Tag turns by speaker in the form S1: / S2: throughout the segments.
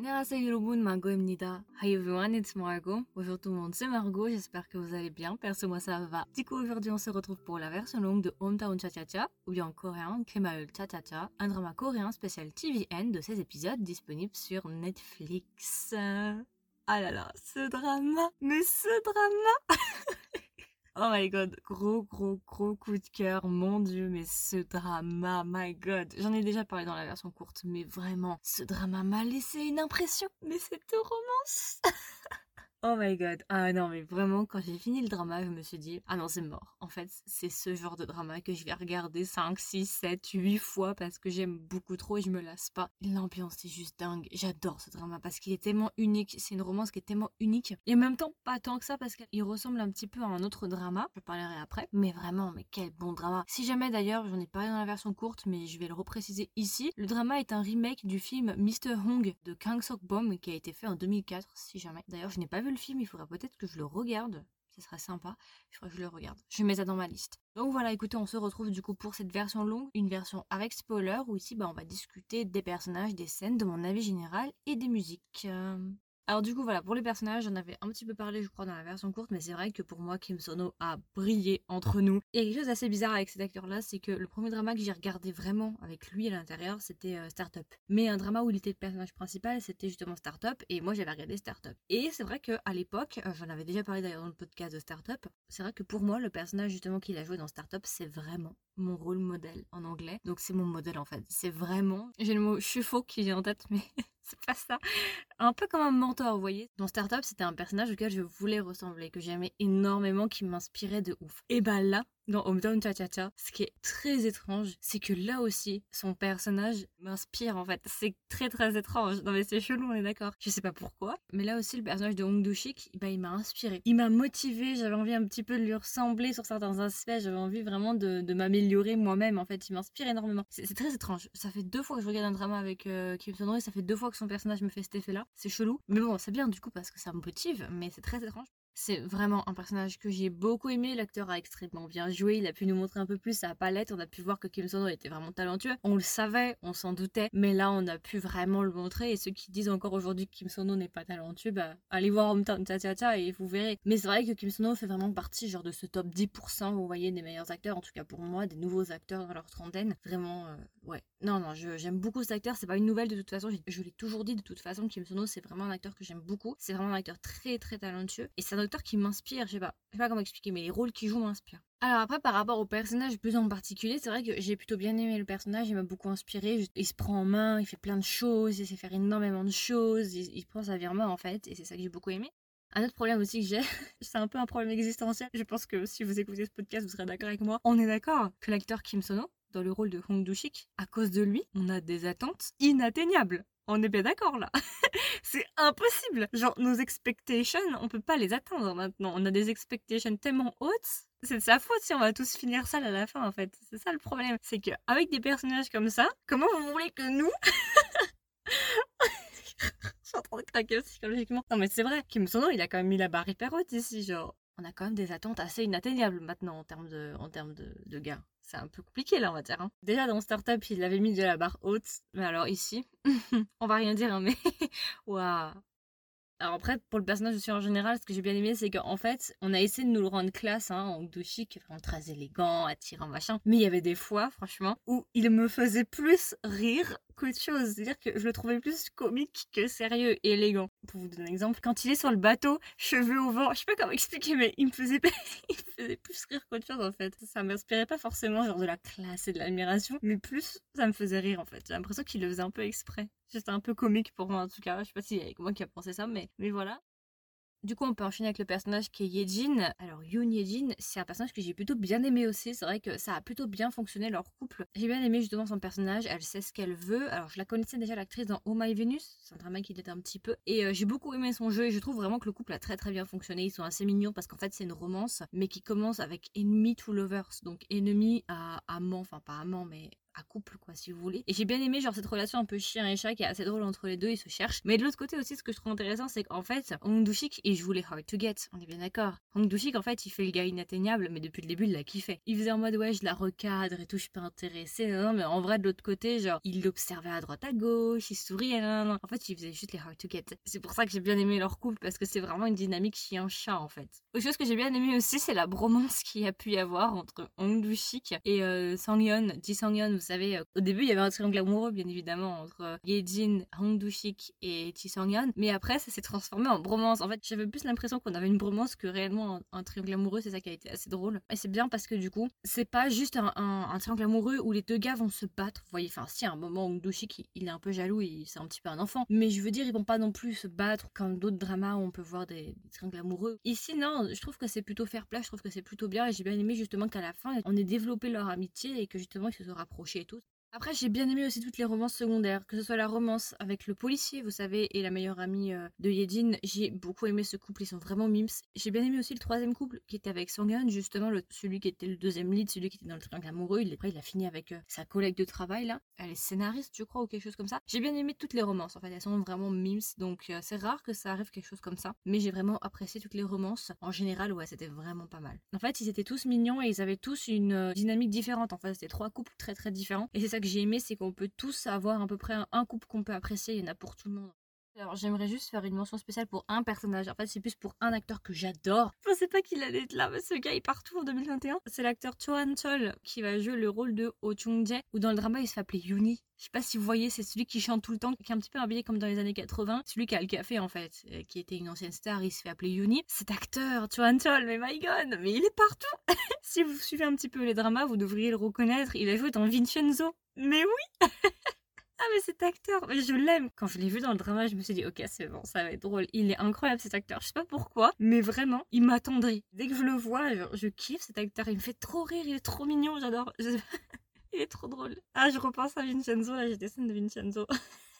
S1: 안녕하세요 여러분, Margot입니다. Hi everyone, it's Margot. Bonjour tout le monde, c'est Margot, j'espère que vous allez bien. Perso, moi ça va. Du coup, aujourd'hui on se retrouve pour la version longue de Hometown Cha Cha Cha, ou bien en coréen, Kemaeul Cha Cha Cha, un drama coréen spécial TVN de 16 épisodes disponible sur Netflix. Ah là là, ce drama, mais ce drama Oh my god, gros gros gros coup de cœur, mon dieu, mais ce drama, my god. J'en ai déjà parlé dans la version courte, mais vraiment, ce drama m'a laissé une impression, mais cette romance Oh my god. Ah non, mais vraiment, quand j'ai fini le drama, je me suis dit, ah non, c'est mort. En fait, c'est ce genre de drama que je vais regarder 5, 6, 7, 8 fois parce que j'aime beaucoup trop et je me lasse pas. L'ambiance est juste dingue. J'adore ce drama parce qu'il est tellement unique. C'est une romance qui est tellement unique. Et en même temps, pas tant que ça parce qu'il ressemble un petit peu à un autre drama. Je parlerai après. Mais vraiment, mais quel bon drama. Si jamais d'ailleurs, j'en ai parlé dans la version courte, mais je vais le repréciser ici. Le drama est un remake du film Mr. Hong de Kang Sok Bom qui a été fait en 2004, si jamais. D'ailleurs, je n'ai pas vu le film, il faudrait peut-être que je le regarde. Ce serait sympa. Il faudrait que je le regarde. Je mets ça dans ma liste. Donc voilà, écoutez, on se retrouve du coup pour cette version longue, une version avec spoiler, où ici bah, on va discuter des personnages, des scènes, de mon avis général et des musiques. Euh, alors du coup voilà, pour les personnages, j'en avais un petit peu parlé je crois dans la version courte, mais c'est vrai que pour moi Kim Sono a brillé entre nous. A quelque chose d'assez bizarre avec cet acteur-là, c'est que le premier drama que j'ai regardé vraiment avec lui à l'intérieur, c'était euh, Startup. Mais un drama où il était le personnage principal, c'était justement Startup, et moi j'avais regardé Startup. Et c'est vrai qu'à l'époque, euh, j'en avais déjà parlé d'ailleurs dans le podcast de Startup, c'est vrai que pour moi le personnage justement qu'il a joué dans Startup, c'est vraiment mon rôle modèle en anglais. Donc c'est mon modèle en fait. C'est vraiment, j'ai le mot faux qui vient en tête, mais c'est pas ça. Un peu comme un mentor, vous voyez. Dans Startup, c'était un personnage auquel je voulais ressembler, que j'aimais énormément, qui m'inspirait de ouf. Et bah là, dans Hometown Cha Cha Cha, ce qui est très étrange, c'est que là aussi, son personnage m'inspire en fait. C'est très très étrange. Non mais c'est chelou, on est d'accord. Je sais pas pourquoi. Mais là aussi, le personnage de Hong Do-shik, bah, il m'a inspiré. Il m'a motivé, j'avais envie un petit peu de lui ressembler sur certains aspects. J'avais envie vraiment de, m'améliorer moi-même en fait. Il m'inspire énormément. C'est très étrange. Ça fait deux fois que je regarde un drama avec euh, Kim Son et ça fait deux fois que son personnage me fait cet effet là. C'est chelou. Mais bon, c'est bien du coup parce que ça me motive, mais c'est très étrange. C'est vraiment un personnage que j'ai beaucoup aimé. L'acteur a extrêmement bien joué. Il a pu nous montrer un peu plus sa palette. On a pu voir que Kim Sono était vraiment talentueux. On le savait, on s'en doutait. Mais là, on a pu vraiment le montrer. Et ceux qui disent encore aujourd'hui que Kim Sono n'est pas talentueux, bah, allez voir Hometown Cha et vous verrez. Mais c'est vrai que Kim Sono fait vraiment partie genre de ce top 10%, vous voyez, des meilleurs acteurs. En tout cas pour moi, des nouveaux acteurs dans leur trentaine. Vraiment, euh, ouais. Non, non, j'aime beaucoup cet acteur. C'est pas une nouvelle de toute façon. Je, l'ai toujours dit de toute façon. Kim Sono, c'est vraiment un acteur que j'aime beaucoup. C'est vraiment un acteur très, très talentueux. Et c'est un acteur qui m'inspire. Je sais pas, je sais pas comment expliquer, mais les rôles qu'il joue m'inspirent. Alors après, par rapport au personnage plus en particulier, c'est vrai que j'ai plutôt bien aimé le personnage, il m'a beaucoup inspiré. Il se prend en main, il fait plein de choses, il sait faire énormément de choses, il, prend sa vie en main en fait, et c'est ça que j'ai beaucoup aimé. Un autre problème aussi que j'ai, c'est un peu un problème existentiel. Je pense que si vous écoutez ce podcast, vous serez d'accord avec moi. On est d'accord que l'acteur Kim Sono, dans le rôle de Hong Do-shik, à cause de lui, on a des attentes inatteignables. On est bien d'accord là. c'est impossible. Genre nos expectations, on peut pas les atteindre maintenant. On a des expectations tellement hautes. C'est de sa faute si on va tous finir sale à la fin en fait. C'est ça le problème. C'est que avec des personnages comme ça, comment vous voulez que nous Je suis en train de craquer psychologiquement. Non mais c'est vrai, Kim Sono, il a quand même mis la barre hyper haute ici, genre. On a quand même des attentes assez inatteignables maintenant en termes de, en termes de, de gars c'est un peu compliqué là, on va dire. Hein. Déjà dans Startup, il avait mis de la barre haute, mais alors ici, on va rien dire, hein, mais waouh, alors après, pour le personnage aussi en général, ce que j'ai bien aimé, c'est qu'en fait, on a essayé de nous le rendre classe, hein, en douchi, qui vraiment très élégant, attirant, machin. Mais il y avait des fois, franchement, où il me faisait plus rire qu'autre chose. C'est-à-dire que je le trouvais plus comique que sérieux et élégant. Pour vous donner un exemple, quand il est sur le bateau, cheveux au vent, je sais pas comment expliquer, mais il me faisait, il faisait plus rire qu'autre chose, en fait. Ça m'inspirait pas forcément genre de la classe et de l'admiration, mais plus ça me faisait rire, en fait. J'ai l'impression qu'il le faisait un peu exprès. C'était un peu comique pour moi en tout cas. Je sais pas si y a moi qui a pensé ça, mais, mais voilà. Du coup, on peut enchaîner avec le personnage qui est Yejin. Alors, Yoon Yejin, c'est un personnage que j'ai plutôt bien aimé aussi. C'est vrai que ça a plutôt bien fonctionné leur couple. J'ai bien aimé justement son personnage. Elle sait ce qu'elle veut. Alors, je la connaissais déjà l'actrice dans Oh My Venus. C'est un drama qui était un petit peu. Et euh, j'ai beaucoup aimé son jeu. Et je trouve vraiment que le couple a très très bien fonctionné. Ils sont assez mignons parce qu'en fait, c'est une romance, mais qui commence avec Enemy to Lovers. Donc, ennemi à amant. Enfin, pas amant, mais à couple, quoi, si vous voulez. Et j'ai bien aimé, genre, cette relation un peu chien et chat qui est assez drôle entre les deux, ils se cherchent. Mais de l'autre côté aussi, ce que je trouve intéressant, c'est qu'en fait, Hong Dushik, il joue les hard to get, on est bien d'accord. Hong Dushik, en fait, il fait le gars inatteignable, mais depuis le début, il l'a kiffé. Il faisait en mode, ouais, je la recadre et tout, je suis pas intéressée, non, mais en vrai, de l'autre côté, genre, il l'observait à droite à gauche, il souriait, non, non. En fait, il faisait juste les hard to get. C'est pour ça que j'ai bien aimé leur couple, parce que c'est vraiment une dynamique chien-chat, en fait. Autre chose que j'ai bien aimé aussi, c'est la bromance qu'il y a pu y avoir entre Hong Dushik et euh, Sang-yeon, Ji Sang-yeon, savez, euh, au début, il y avait un triangle amoureux, bien évidemment, entre euh, Yejin, Hong Dushik et Ji Sang-yeon. Mais après, ça s'est transformé en bromance. En fait, j'avais plus l'impression qu'on avait une bromance que réellement un, triangle amoureux. C'est ça qui a été assez drôle. Et c'est bien parce que du coup, c'est pas juste un, triangle amoureux où les deux gars vont se battre. Vous voyez, enfin, si à un moment, Hong Dushik, il, est un peu jaloux, c'est un petit peu un enfant. Mais je veux dire, ils vont pas non plus se battre comme d'autres dramas où on peut voir des, des triangles amoureux. Ici, non, je trouve que c'est plutôt fair play. Je trouve que c'est plutôt bien. Et j'ai bien aimé justement qu'à la fin, on ait développé leur amitié et que justement, ils se sont rapprochés et tout. Après, j'ai bien aimé aussi toutes les romances secondaires, que ce soit la romance avec le policier, vous savez, et la meilleure amie euh, de Yedin. J'ai beaucoup aimé ce couple, ils sont vraiment mimes. J'ai bien aimé aussi le troisième couple qui était avec Songyun, justement, celui qui était le deuxième lead, celui qui était dans le triangle amoureux. Il, après, il a fini avec euh, sa collègue de travail, là. Elle est scénariste, je crois, ou quelque chose comme ça. J'ai bien aimé toutes les romances, en fait, elles sont vraiment mimes, donc euh, c'est rare que ça arrive quelque chose comme ça. Mais j'ai vraiment apprécié toutes les romances. En général, ouais, c'était vraiment pas mal. En fait, ils étaient tous mignons et ils avaient tous une dynamique différente. En fait, c'était trois couples très très différents. Et c'est ça que j'ai aimé, c'est qu'on peut tous avoir à peu près un, couple qu'on peut apprécier, il y en a pour tout le monde. Alors j'aimerais juste faire une mention spéciale pour un personnage. En fait, c'est plus pour un acteur que j'adore. Je pensais pas qu'il allait être là, mais ce gars est partout en 2021. C'est l'acteur Choan Chol qui va jouer le rôle de Oh Chung Jae, ou dans le drama il se fait appeler Yuni. Je sais pas si vous voyez, c'est celui qui chante tout le temps, qui est un petit peu habillé comme dans les années 80. Celui qui a le café en fait, euh, qui était une ancienne star, il se fait appeler Yuni. Cet acteur, Choan Chol, mais my god, mais il est partout. si vous suivez un petit peu les dramas, vous devriez le reconnaître. Il a joué dans Vincenzo. Mais oui Ah mais cet acteur, je l'aime. Quand je l'ai vu dans le drama, je me suis dit ok c'est bon, ça va être drôle. Il est incroyable cet acteur. Je sais pas pourquoi, mais vraiment, il m'attendrait. Dès que je le vois, je, je, kiffe cet acteur. Il me fait trop rire, il est trop mignon, j'adore. il est trop drôle. Ah je repense à Vincenzo, là j'ai des scènes de Vincenzo.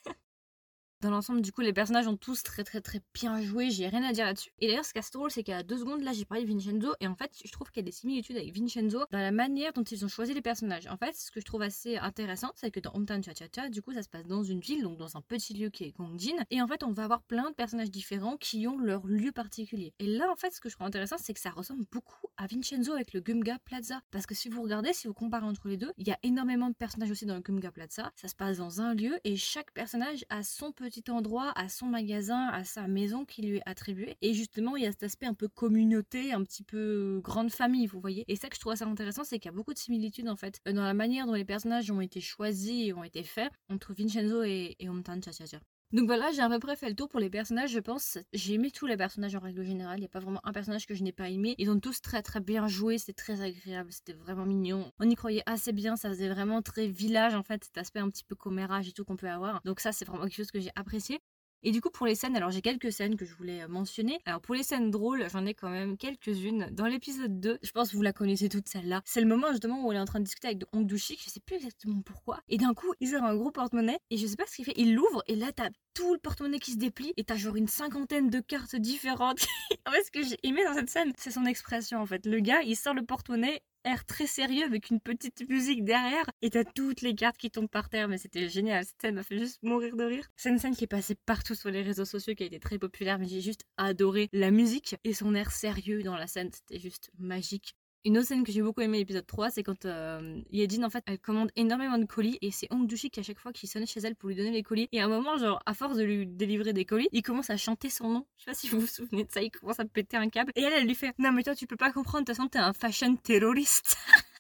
S1: Dans l'ensemble, du coup, les personnages ont tous très très très bien joué, j'ai rien à dire là-dessus. Et d'ailleurs, ce qui est drôle, c'est qu'à deux secondes, là, j'ai parlé de Vincenzo, et en fait, je trouve qu'il y a des similitudes avec Vincenzo dans la manière dont ils ont choisi les personnages. En fait, ce que je trouve assez intéressant, c'est que dans Hometown Cha Cha Cha, du coup, ça se passe dans une ville, donc dans un petit lieu qui est Gongjin, et en fait, on va avoir plein de personnages différents qui ont leur lieu particulier. Et là, en fait, ce que je trouve intéressant, c'est que ça ressemble beaucoup à Vincenzo avec le Gumga Plaza. Parce que si vous regardez, si vous comparez entre les deux, il y a énormément de personnages aussi dans le Gumga Plaza. Ça se passe dans un lieu, et chaque personnage a son petit endroit, à son magasin, à sa maison qui lui est attribuée. Et justement, il y a cet aspect un peu communauté, un petit peu grande famille, vous voyez. Et ça que je trouve assez intéressant, c'est qu'il y a beaucoup de similitudes en fait dans la manière dont les personnages ont été choisis et ont été faits entre Vincenzo et, et Cha. Donc voilà, j'ai à peu près fait le tour pour les personnages, je pense. J'ai aimé tous les personnages en règle générale. Il n'y a pas vraiment un personnage que je n'ai pas aimé. Ils ont tous très très bien joué, c'était très agréable, c'était vraiment mignon. On y croyait assez bien, ça faisait vraiment très village en fait, cet aspect un petit peu commérage et tout qu'on peut avoir. Donc ça, c'est vraiment quelque chose que j'ai apprécié. Et du coup, pour les scènes, alors j'ai quelques scènes que je voulais euh, mentionner. Alors pour les scènes drôles, j'en ai quand même quelques-unes. Dans l'épisode 2, je pense que vous la connaissez toute celle-là. C'est le moment justement où elle est en train de discuter avec Hong Dushik, je sais plus exactement pourquoi. Et d'un coup, il sort un gros porte-monnaie et je sais pas ce qu'il fait. Il l'ouvre et là, t'as tout le porte-monnaie qui se déplie et t'as genre une cinquantaine de cartes différentes. en fait, ce que j'ai aimé dans cette scène, c'est son expression en fait. Le gars, il sort le porte-monnaie air très sérieux avec une petite musique derrière et t'as toutes les cartes qui tombent par terre. Mais c'était génial. Scène m'a fait juste mourir de rire. C'est une scène qui est passée partout sur les réseaux sociaux qui a été très populaire mais j'ai juste adoré la musique et son air sérieux dans la scène. C'était juste magique une autre scène que j'ai beaucoup aimé l'épisode 3, c'est quand euh, en fait, elle commande énormément de colis et c'est Hong Dushi qui, à chaque fois, qui sonne chez elle pour lui donner les colis. Et à un moment, genre, à force de lui délivrer des colis, il commence à chanter son nom. Je sais pas si vous vous souvenez de ça, il commence à péter un câble. Et elle, elle lui fait Non, mais toi, tu peux pas comprendre, de toute façon, t'es un fashion terroriste.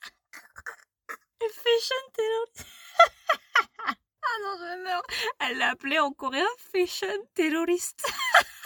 S1: fashion terroriste. ah non, je meurs. Elle l'a appelé en coréen fashion terroriste.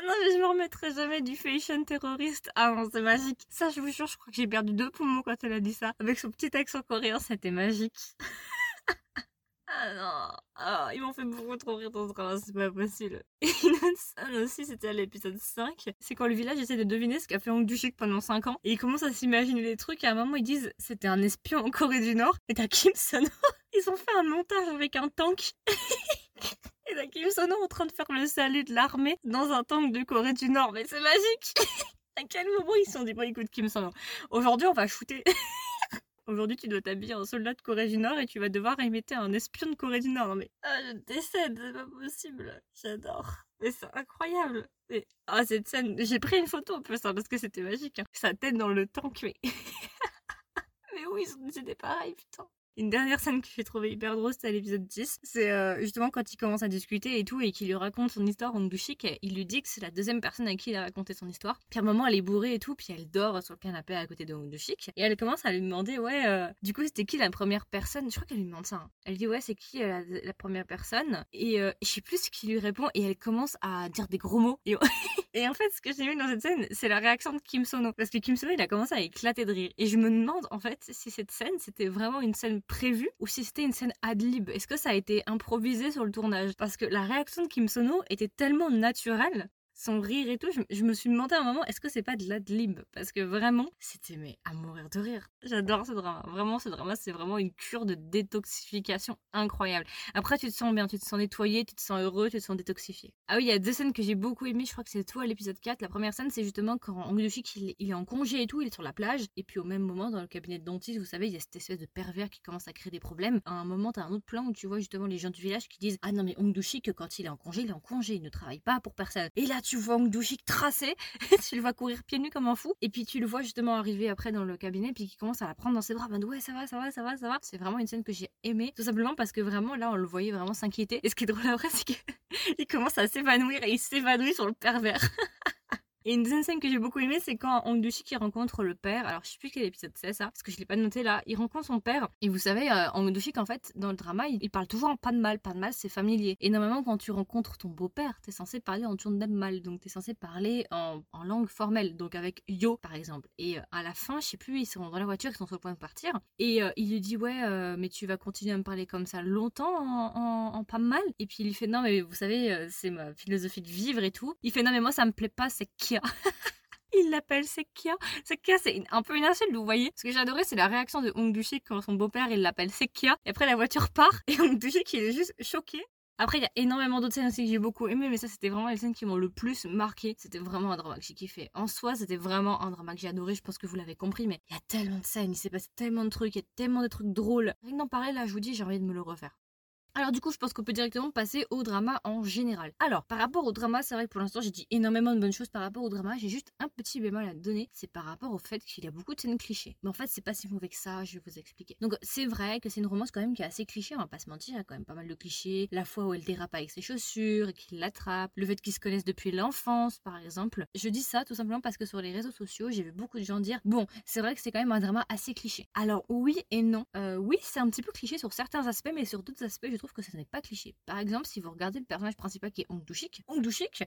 S1: Ah non, mais je me remettrai jamais du fashion terroriste. Ah non, c'est magique. Ça, je vous jure, je crois que j'ai perdu deux poumons quand elle a dit ça. Avec son petit accent coréen, c'était magique. ah non. Ah, ils m'ont fait beaucoup trop rire dans ce drama, c'est pas possible. Et une scène aussi, c'était à l'épisode 5. C'est quand le village essaie de deviner ce qu'a fait Hong pendant 5 ans. Et ils commencent à s'imaginer des trucs. Et à un moment, ils disent c'était un espion en Corée du Nord. Et t'as Kim. Ils ont fait un montage avec un tank. Kim Sono en train de faire le salut de l'armée dans un tank de Corée du Nord. Mais c'est magique À quel moment ils se sont dit, bon écoute Kim Sono, aujourd'hui on va shooter... aujourd'hui tu dois t'habiller en soldat de Corée du Nord et tu vas devoir imiter un espion de Corée du Nord. Non mais, ah, je décède, c'est pas possible. J'adore. Mais c'est incroyable. Ah, cette scène, j'ai pris une photo en plus, hein, parce que c'était magique. Hein. Sa tête dans le temps, mais... mais oui, c'était pareil, putain. Une dernière scène que j'ai trouvé hyper drôle, c'était à l'épisode 10. C'est euh, justement quand il commence à discuter et tout, et qu'il lui raconte son histoire, en Dushik, il lui dit que c'est la deuxième personne à qui il a raconté son histoire. Puis à un moment, elle est bourrée et tout, puis elle dort sur le canapé à côté de Dushik, et elle commence à lui demander, ouais, euh, du coup, c'était qui la première personne? Je crois qu'elle lui demande ça. Hein. Elle dit, ouais, c'est qui euh, la, première personne? Et je sais plus ce qu'il lui répond, et elle commence à dire des gros mots. Et, et en fait, ce que j'ai vu dans cette scène, c'est la réaction de Kim Sono. Parce que Kim Sono, il a commencé à éclater de rire. Et je me demande, en fait, si cette scène, c'était vraiment une scène prévu ou si c'était une scène ad lib. Est-ce que ça a été improvisé sur le tournage? Parce que la réaction de Kim Sono était tellement naturelle son rire et tout, je, me suis demandé à un moment, est-ce que c'est pas de l'adlib? Parce que vraiment, c'était mais à mourir de rire. J'adore ce drama. Vraiment, ce drama, c'est vraiment une cure de détoxification incroyable. Après, tu te sens bien, tu te sens nettoyé, tu te sens heureux, tu te sens détoxifié. Ah oui, il y a deux scènes que j'ai beaucoup aimées, je crois que c'est toi l'épisode 4. La première scène, c'est justement quand Hong il, il est en congé et tout, il est sur la plage, et puis au même moment, dans le cabinet de dentiste, vous savez, il y a cette espèce de pervers qui commence à créer des problèmes. À un moment, t'as un autre plan où tu vois justement les gens du village qui disent Ah non, mais Hong que quand il est en congé, il est en congé, il ne travaille pas pour personne. Et là, tu vois Hong tracé, tu le vois courir pieds nus comme un fou, et puis tu le vois justement arriver après dans le cabinet, puis qui commence à la prendre dans ses bras, ben ouais ça va, ça va, ça va, ça va. C'est vraiment une scène que j'ai aimée, tout simplement parce que vraiment là on le voyait vraiment s'inquiéter. Et ce qui est drôle après, c'est qu'il commence à s'évanouir et il s'évanouit sur le pervers. Et une deuxième scène que j'ai beaucoup aimée, c'est quand Hong qui rencontre le père. Alors, je sais plus quel épisode c'est ça, parce que je l'ai pas noté là. Il rencontre son père. Et vous savez, euh, Hong en fait, dans le drama, il, parle toujours en pas de mal. Pas de mal, c'est familier. Et normalement, quand tu rencontres ton beau-père, t'es censé parler en même mal. Donc, t'es censé parler en, langue formelle. Donc, avec yo, par exemple. Et euh, à la fin, je sais plus, ils sont dans la voiture, ils sont sur le point de partir. Et euh, il lui dit, ouais, euh, mais tu vas continuer à me parler comme ça longtemps en, en, pas mal. Et puis, il lui fait, non, mais vous savez, c'est ma philosophie de vivre et tout. Il fait, non, mais moi, ça me plaît pas, c'est il l'appelle Sekia. Sekia, c'est un peu une insulte, vous voyez. Ce que j'adorais, c'est la réaction de Hong Dushik quand son beau-père, il l'appelle Sekia. Et après, la voiture part et Hong Dushik, il est juste choqué. Après, il y a énormément d'autres scènes aussi que j'ai beaucoup aimé, mais ça, c'était vraiment les scènes qui m'ont le plus marqué. C'était vraiment un drama que j'ai kiffé. En soi, c'était vraiment un drama que j'ai adoré. Je pense que vous l'avez compris, mais il y a tellement de scènes, il s'est passé tellement de trucs, il y a tellement de trucs drôles. Rien que d'en parler, là, je vous dis, j'ai envie de me le refaire. Alors du coup, je pense qu'on peut directement passer au drama en général. Alors, par rapport au drama, c'est vrai que pour l'instant, j'ai dit énormément de bonnes choses par rapport au drama. J'ai juste un petit bémol à donner, c'est par rapport au fait qu'il y a beaucoup de scènes clichés. Mais en fait, c'est pas si mauvais que ça, je vais vous expliquer. Donc, c'est vrai que c'est une romance quand même qui est assez cliché, on va pas se mentir, il y a quand même pas mal de clichés. La fois où elle dérape avec ses chaussures et qu'il l'attrape, le fait qu'ils se connaissent depuis l'enfance, par exemple. Je dis ça tout simplement parce que sur les réseaux sociaux, j'ai vu beaucoup de gens dire, bon, c'est vrai que c'est quand même un drama assez cliché. Alors, oui et non. Euh, oui, c'est un petit peu cliché sur certains aspects, mais sur d'autres aspects, trouve que ce n'est pas cliché par exemple, si vous regardez le personnage principal qui est Hong Dushik,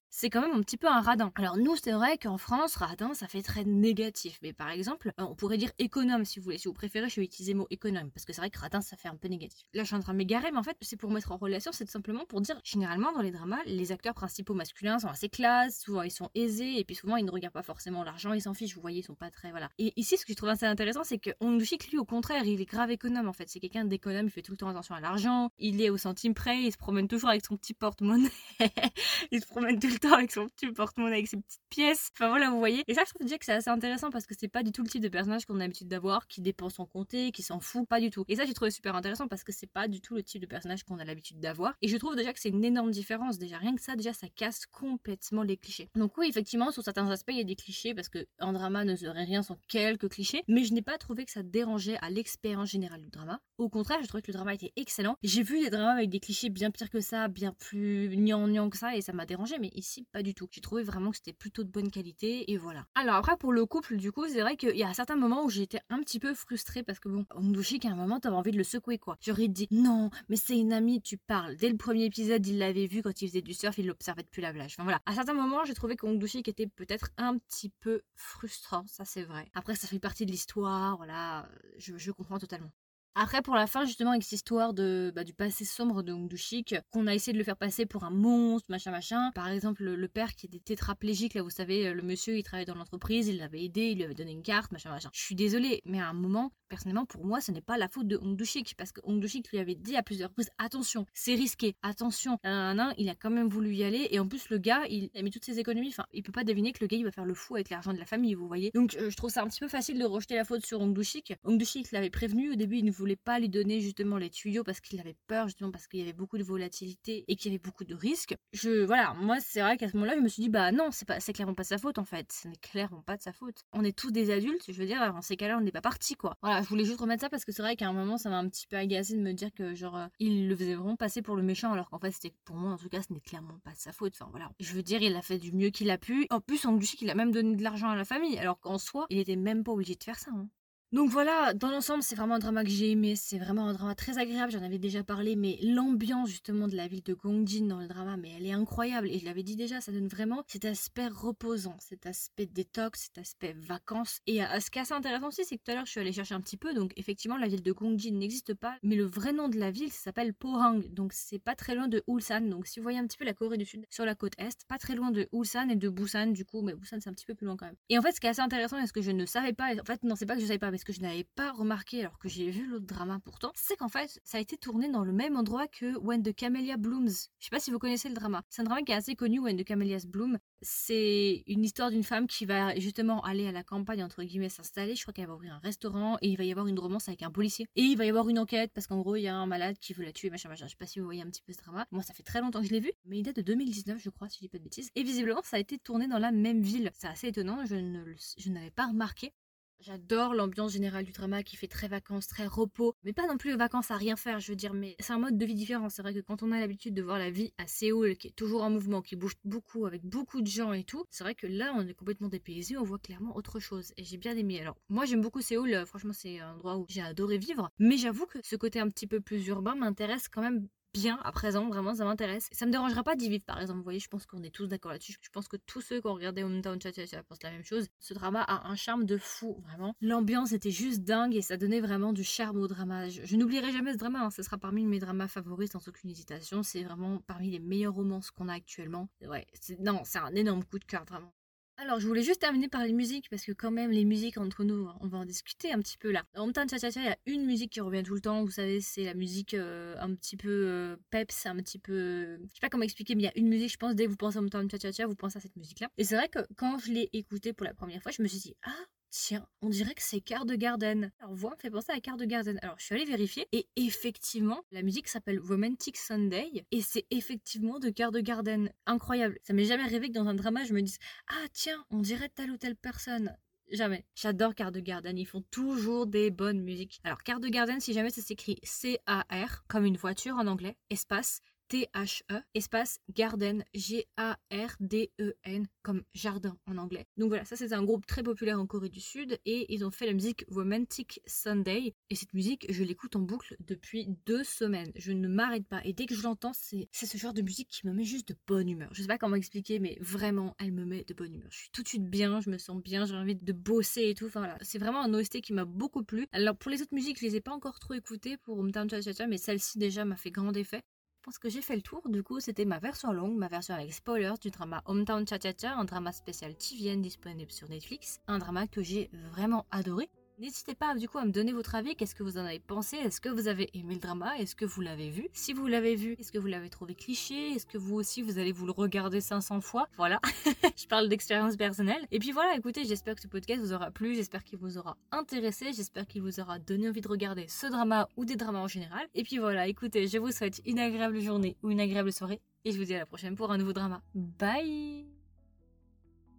S1: c'est quand même un petit peu un radin. Alors nous, c'est vrai qu'en France, radin, ça fait très négatif. Mais par exemple, euh, on pourrait dire économe si vous voulez. Si vous préférez, je vais utiliser le mot économe parce que c'est vrai que radin, ça fait un peu négatif. Là, je suis en train de m'égarer, mais en fait, c'est pour mettre en relation, c'est simplement pour dire, généralement, dans les dramas, les acteurs principaux masculins sont assez classes, souvent ils sont aisés, et puis souvent ils ne regardent pas forcément l'argent, ils s'en fichent, vous voyez, ils sont pas très, voilà. Et ici, ce que je trouve assez intéressant, c'est que Hong Dushik, lui, au contraire, il est grave économe, en fait. C'est quelqu'un d'économe, il fait tout le temps attention à l'argent, il est au centime près, il se promène toujours avec son petit porte-monnaie. il se promène tout le temps avec son petit porte-monnaie, avec ses petites pièces. Enfin voilà, vous voyez. Et ça, je trouve déjà que c'est assez intéressant parce que c'est pas du tout le type de personnage qu'on a l'habitude d'avoir, qui dépense sans compter, qui s'en fout, pas du tout. Et ça, j'ai trouvé super intéressant parce que c'est pas du tout le type de personnage qu'on a l'habitude d'avoir. Et je trouve déjà que c'est une énorme différence. Déjà, rien que ça, déjà, ça casse complètement les clichés. Donc oui, effectivement, sur certains aspects, il y a des clichés parce que un drama ne serait rien sans quelques clichés. Mais je n'ai pas trouvé que ça dérangeait à l'expérience générale du drama. Au contraire, je trouvais que le drama était excellent. J'ai vu avec des clichés bien pires que ça, bien plus gnangnan que ça et ça m'a dérangé, mais ici pas du tout. J'ai trouvé vraiment que c'était plutôt de bonne qualité et voilà. Alors après pour le couple, du coup, c'est vrai qu'il y a certains moments où j'étais un petit peu frustrée parce que bon, Ondushi, à un moment, t'avais envie de le secouer quoi. J'aurais dit non, mais c'est une amie, tu parles. Dès le premier épisode, il l'avait vu quand il faisait du surf, il l'observait depuis la plage. Enfin voilà. À certains moments, j'ai trouvé qu'Ondushi était peut-être un petit peu frustrant, ça c'est vrai. Après, ça fait partie de l'histoire, voilà, je comprends totalement. Après, pour la fin, justement, avec cette histoire de, bah, du passé sombre de Hong qu'on a essayé de le faire passer pour un monstre, machin, machin. Par exemple, le, père qui était tétraplégique, là, vous savez, le monsieur, il travaillait dans l'entreprise, il l'avait aidé, il lui avait donné une carte, machin, machin. Je suis désolée, mais à un moment, personnellement, pour moi, ce n'est pas la faute de Hong parce que Hong lui avait dit à plusieurs reprises, attention, c'est risqué, attention. Un, un, il a quand même voulu y aller, et en plus, le gars, il a mis toutes ses économies, enfin, il peut pas deviner que le gars, il va faire le fou avec l'argent de la famille, vous voyez. Donc, euh, je trouve ça un petit peu facile de rejeter la faute sur Hong Dushik. l'avait prévenu, au début, il ne voulait pas lui donner justement les tuyaux parce qu'il avait peur, justement parce qu'il y avait beaucoup de volatilité et qu'il y avait beaucoup de risques. Je, voilà, moi, c'est vrai qu'à ce moment-là, je me suis dit, bah non, c'est pas, c'est clairement pas sa faute en fait. Ce n'est clairement pas de sa faute. On est tous des adultes, je veux dire, en ces cas-là, on n'est pas parti quoi. Voilà, je voulais juste remettre ça parce que c'est vrai qu'à un moment, ça m'a un petit peu agacé de me dire que, genre, euh, il le faisait vraiment passer pour le méchant alors qu'en fait, c'était pour moi, en tout cas, ce n'est clairement pas de sa faute. Enfin voilà, je veux dire, il a fait du mieux qu'il a pu. En plus, on dit qu'il a même donné de l'argent à la famille alors qu'en soi, il était même pas obligé de faire ça. Hein. Donc voilà, dans l'ensemble, c'est vraiment un drama que j'ai aimé. C'est vraiment un drama très agréable. J'en avais déjà parlé, mais l'ambiance justement de la ville de Gongjin dans le drama, mais elle est incroyable. Et je l'avais dit déjà, ça donne vraiment cet aspect reposant, cet aspect détox, cet aspect vacances. Et euh, ce qui est assez intéressant aussi, c'est que tout à l'heure, je suis allée chercher un petit peu. Donc effectivement, la ville de Gongjin n'existe pas, mais le vrai nom de la ville, ça s'appelle Pohang. Donc c'est pas très loin de Ulsan. Donc si vous voyez un petit peu la Corée du Sud sur la côte est, pas très loin de Ulsan et de Busan du coup, mais Busan c'est un petit peu plus loin quand même. Et en fait, ce qui est assez intéressant et ce que je ne savais pas, en fait non, c'est pas que je savais pas, mais que je n'avais pas remarqué alors que j'ai vu l'autre drama pourtant, c'est qu'en fait, ça a été tourné dans le même endroit que When the Camellia Blooms. Je sais pas si vous connaissez le drama. C'est un drama qui est assez connu, When the Camellias Bloom. C'est une histoire d'une femme qui va justement aller à la campagne, entre guillemets, s'installer. Je crois qu'elle va ouvrir un restaurant et il va y avoir une romance avec un policier. Et il va y avoir une enquête parce qu'en gros, il y a un malade qui veut la tuer, machin, machin. Je sais pas si vous voyez un petit peu ce drama. Moi, ça fait très longtemps que je l'ai vu, mais il date de 2019, je crois, si je dis pas de bêtises. Et visiblement, ça a été tourné dans la même ville. C'est assez étonnant, je ne je n'avais pas remarqué. J'adore l'ambiance générale du drama qui fait très vacances, très repos, mais pas non plus vacances à rien faire, je veux dire, mais c'est un mode de vie différent. C'est vrai que quand on a l'habitude de voir la vie à Séoul, qui est toujours en mouvement, qui bouge beaucoup, avec beaucoup de gens et tout, c'est vrai que là, on est complètement dépaysé, on voit clairement autre chose. Et j'ai bien aimé. Alors, moi, j'aime beaucoup Séoul, euh, franchement, c'est un endroit où j'ai adoré vivre, mais j'avoue que ce côté un petit peu plus urbain m'intéresse quand même bien à présent, vraiment ça m'intéresse. Ça me dérangera pas d'y vivre par exemple, vous voyez, je pense qu'on est tous d'accord là-dessus. Je pense que tous ceux qui ont regardé Hometown Cha Cha pensent la même chose. Ce drama a un charme de fou, vraiment. L'ambiance était juste dingue et ça donnait vraiment du charme au drama. Je, n'oublierai jamais ce drama, hein. ce sera parmi mes dramas favoris sans aucune hésitation. C'est vraiment parmi les meilleurs romances qu'on a actuellement. Ouais, non, c'est un énorme coup de cœur, vraiment. Alors, je voulais juste terminer par les musiques, parce que quand même, les musiques entre nous, on va en discuter un petit peu là. Dans Hometown Cha Cha Cha, il y a une musique qui revient tout le temps, vous savez, c'est la musique euh, un petit peu euh, peps, un petit peu... Je sais pas comment expliquer, mais il y a une musique, je pense, dès que vous pensez à Hometown Cha Cha Cha, vous pensez à cette musique-là. Et c'est vrai que quand je l'ai écoutée pour la première fois, je me suis dit, ah, tiens, on dirait que c'est Card de Garden. Alors, voix me fait penser à Card de Garden. Alors, je suis allée vérifier et effectivement, la musique s'appelle Romantic Sunday et c'est effectivement de Card de Garden. Incroyable. Ça m'est jamais arrivé que dans un drama, je me dise Ah, tiens, on dirait telle ou telle personne. Jamais. J'adore Card de Garden. Ils font toujours des bonnes musiques. Alors, Card de Garden, si jamais ça s'écrit C-A-R, comme une voiture en anglais, espace, T-H-E, espace Garden, G-A-R-D-E-N, comme jardin en anglais. Donc voilà, ça c'est un groupe très populaire en Corée du Sud et ils ont fait la musique Romantic Sunday. Et cette musique, je l'écoute en boucle depuis deux semaines. Je ne m'arrête pas. Et dès que je l'entends, c'est ce genre de musique qui me met juste de bonne humeur. Je sais pas comment expliquer, mais vraiment, elle me met de bonne humeur. Je suis tout de suite bien, je me sens bien, j'ai envie de bosser et tout. Enfin voilà, c'est vraiment un OST qui m'a beaucoup plu. Alors pour les autres musiques, je les ai pas encore trop écoutées pour Hometown Cha Cha Cha, mais celle-ci déjà m'a fait grand effet. Pense que j'ai fait le tour. Du coup, c'était ma version longue, ma version avec spoilers du drama Hometown Cha Cha Cha, un drama spécial TVN disponible sur Netflix. Un drama que j'ai vraiment adoré. N'hésitez pas du coup à me donner votre avis, qu'est-ce que vous en avez pensé, est-ce que vous avez aimé le drama, est-ce que vous l'avez vu? Si vous l'avez vu, est-ce que vous l'avez trouvé cliché, est-ce que vous aussi vous allez vous le regarder 500 fois? Voilà, je parle d'expérience personnelle. Et puis voilà, écoutez, j'espère que ce podcast vous aura plu, j'espère qu'il vous aura intéressé, j'espère qu'il vous aura donné envie de regarder ce drama ou des dramas en général. Et puis voilà, écoutez, je vous souhaite une agréable journée ou une agréable soirée. Et je vous dis à la prochaine pour un nouveau drama. Bye